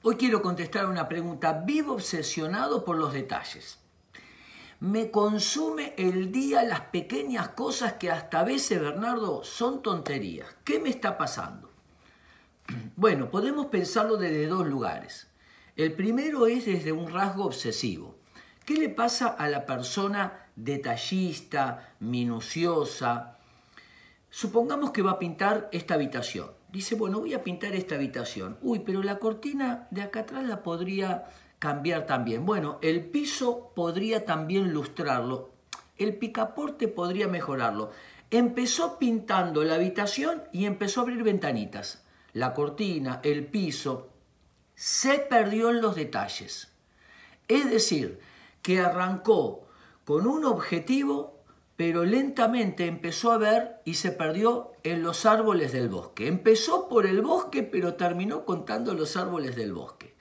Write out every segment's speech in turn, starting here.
Hoy quiero contestar una pregunta. Vivo obsesionado por los detalles. Me consume el día las pequeñas cosas que hasta a veces, Bernardo, son tonterías. ¿Qué me está pasando? Bueno, podemos pensarlo desde dos lugares. El primero es desde un rasgo obsesivo. ¿Qué le pasa a la persona detallista, minuciosa? Supongamos que va a pintar esta habitación. Dice, bueno, voy a pintar esta habitación. Uy, pero la cortina de acá atrás la podría cambiar también. Bueno, el piso podría también lustrarlo. El picaporte podría mejorarlo. Empezó pintando la habitación y empezó a abrir ventanitas. La cortina, el piso, se perdió en los detalles. Es decir, que arrancó con un objetivo pero lentamente empezó a ver y se perdió en los árboles del bosque. Empezó por el bosque, pero terminó contando los árboles del bosque.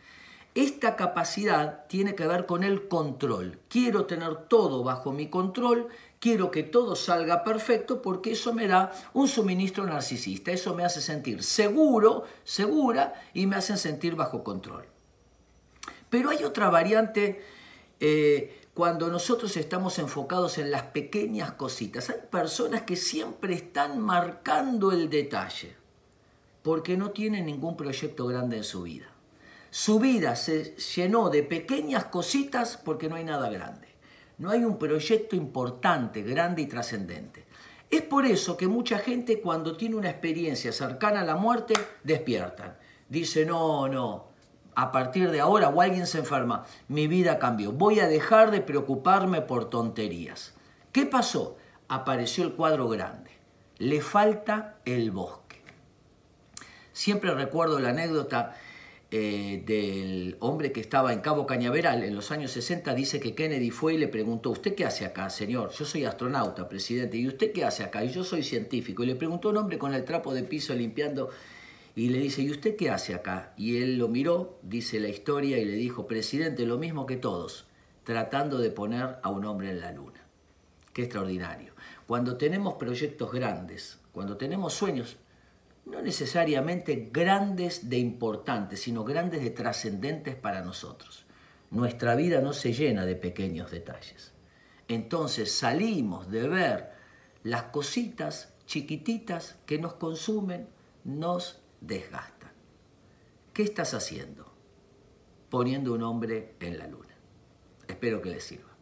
Esta capacidad tiene que ver con el control. Quiero tener todo bajo mi control, quiero que todo salga perfecto porque eso me da un suministro narcisista, eso me hace sentir seguro, segura y me hace sentir bajo control. Pero hay otra variante eh, cuando nosotros estamos enfocados en las pequeñas cositas. Hay personas que siempre están marcando el detalle porque no tienen ningún proyecto grande en su vida. Su vida se llenó de pequeñas cositas porque no hay nada grande. No hay un proyecto importante, grande y trascendente. Es por eso que mucha gente cuando tiene una experiencia cercana a la muerte despiertan. Dice, no, no, a partir de ahora o alguien se enferma, mi vida cambió, voy a dejar de preocuparme por tonterías. ¿Qué pasó? Apareció el cuadro grande, le falta el bosque. Siempre recuerdo la anécdota eh, del hombre que estaba en Cabo Cañaveral en los años 60, dice que Kennedy fue y le preguntó, ¿usted qué hace acá, señor? Yo soy astronauta, presidente, ¿y usted qué hace acá? Y yo soy científico. Y le preguntó un hombre con el trapo de piso limpiando y le dice, ¿y usted qué hace acá? Y él lo miró, dice la historia, y le dijo, presidente, lo mismo que todos, tratando de poner a un hombre en la luna. Qué extraordinario. Cuando tenemos proyectos grandes, cuando tenemos sueños, no necesariamente grandes de importantes, sino grandes de trascendentes para nosotros. Nuestra vida no se llena de pequeños detalles. Entonces salimos de ver las cositas chiquititas que nos consumen, nos desgastan. ¿Qué estás haciendo? Poniendo un hombre en la luna. Espero que les sirva.